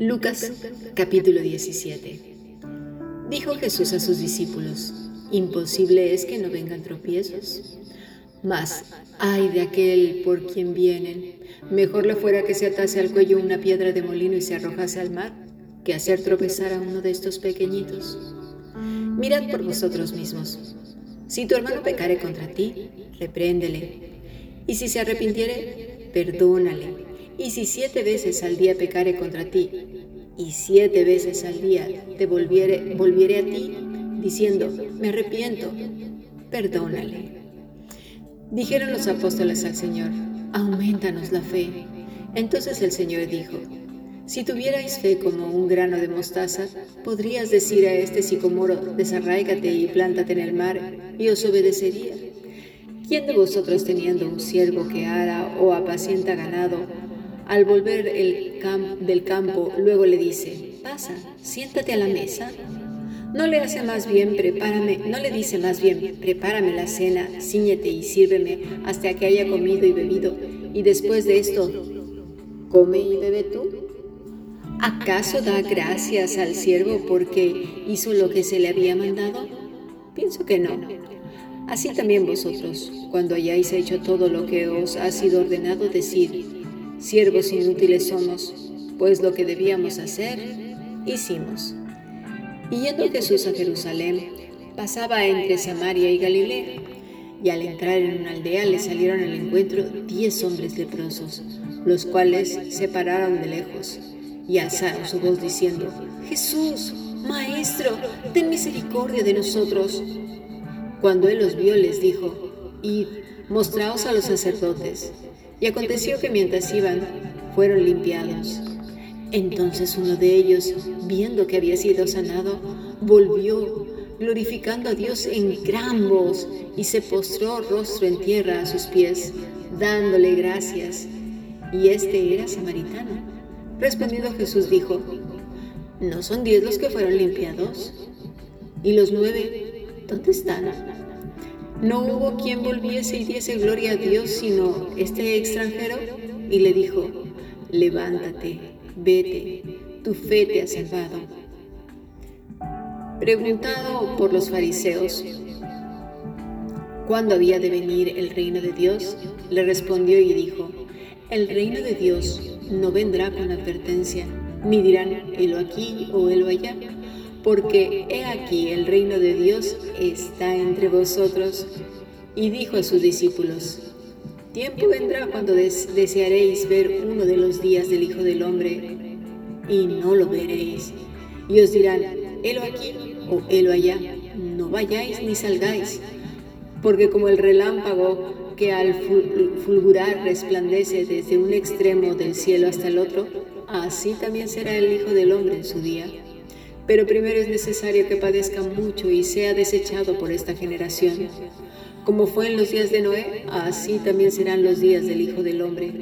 Lucas capítulo 17 Dijo Jesús a sus discípulos, imposible es que no vengan tropiezos. Mas, ay de aquel por quien vienen, mejor le fuera que se atase al cuello una piedra de molino y se arrojase al mar, que hacer tropezar a uno de estos pequeñitos. Mirad por vosotros mismos. Si tu hermano pecare contra ti, repréndele. Y si se arrepintiere, perdónale. Y si siete veces al día pecare contra ti, y siete veces al día te volviere, volviere a ti, diciendo, me arrepiento, perdónale. Dijeron los apóstoles al Señor, aumentanos la fe. Entonces el Señor dijo, si tuvierais fe como un grano de mostaza, podrías decir a este sicomoro, desarráigate y plántate en el mar, y os obedecería. ¿Quién de vosotros teniendo un siervo que ara o apacienta ganado, al volver el del campo, luego le dice, pasa, siéntate a la mesa. No le hace más bien, prepárame, no le dice más bien, prepárame la cena, ciñete y sírveme hasta que haya comido y bebido, y después de esto, come y bebe tú. ¿Acaso da gracias al siervo porque hizo lo que se le había mandado? Pienso que no. Así también vosotros, cuando hayáis hecho todo lo que os ha sido ordenado, decir, Siervos inútiles somos, pues lo que debíamos hacer, hicimos. Y yendo Jesús a Jerusalén, pasaba entre Samaria y Galilea, y al entrar en una aldea le salieron al encuentro diez hombres leprosos, los cuales se pararon de lejos y alzaron su voz diciendo, Jesús, Maestro, ten misericordia de nosotros. Cuando él los vio, les dijo, Id, mostraos a los sacerdotes. Y aconteció que mientras iban, fueron limpiados. Entonces uno de ellos, viendo que había sido sanado, volvió, glorificando a Dios en gran voz, y se postró rostro en tierra a sus pies, dándole gracias. Y este era samaritano. Respondiendo Jesús dijo, ¿no son diez los que fueron limpiados? ¿Y los nueve, dónde están? No hubo quien volviese y diese gloria a Dios sino este extranjero y le dijo, levántate, vete, tu fe te ha salvado. Preguntado por los fariseos, ¿cuándo había de venir el reino de Dios? Le respondió y dijo, el reino de Dios no vendrá con advertencia, ni dirán, helo aquí o helo allá porque he aquí el reino de Dios está entre vosotros. Y dijo a sus discípulos, tiempo vendrá cuando desearéis ver uno de los días del Hijo del Hombre, y no lo veréis. Y os dirán, helo aquí o helo allá, no vayáis ni salgáis, porque como el relámpago que al fulgurar resplandece desde un extremo del cielo hasta el otro, así también será el Hijo del Hombre en su día. Pero primero es necesario que padezca mucho y sea desechado por esta generación. Como fue en los días de Noé, así también serán los días del Hijo del Hombre.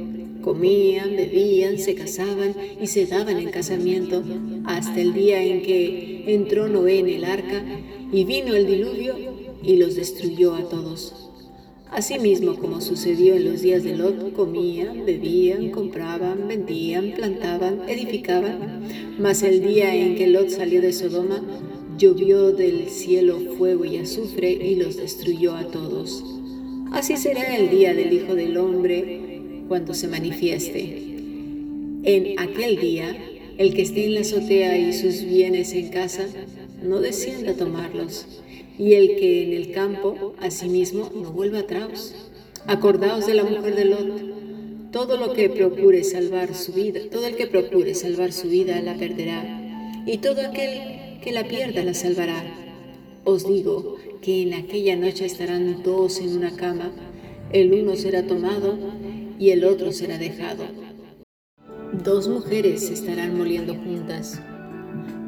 Comían, bebían, se casaban y se daban en casamiento hasta el día en que entró Noé en el arca y vino el diluvio y los destruyó a todos. Asimismo, como sucedió en los días de Lot, comían, bebían, compraban, vendían, plantaban, edificaban. Mas el día en que Lot salió de Sodoma, llovió del cielo fuego y azufre y los destruyó a todos. Así será el día del Hijo del Hombre cuando se manifieste. En aquel día, el que esté en la azotea y sus bienes en casa, no descienda a tomarlos y el que en el campo, asimismo, no vuelva atrás. Acordaos de la mujer de Lot. Todo lo que procure salvar su vida, todo el que procure salvar su vida la perderá, y todo aquel que la pierda la salvará. Os digo que en aquella noche estarán dos en una cama, el uno será tomado y el otro será dejado. Dos mujeres estarán moliendo juntas,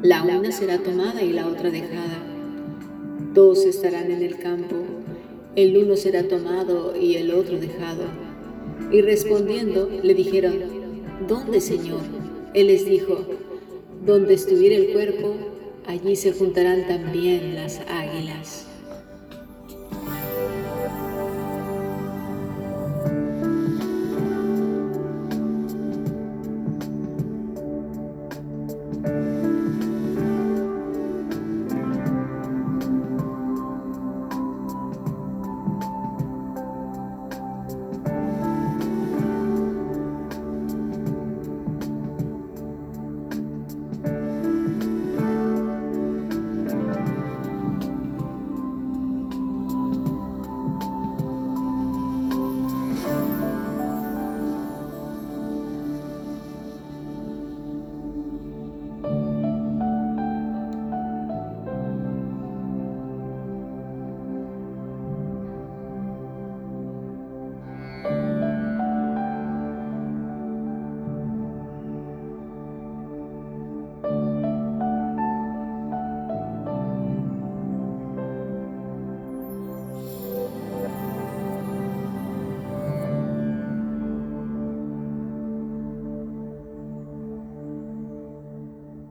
la una será tomada y la otra dejada. Dos estarán en el campo, el uno será tomado y el otro dejado. Y respondiendo le dijeron, ¿dónde, Señor? Él les dijo, donde estuviera el cuerpo, allí se juntarán también las águilas.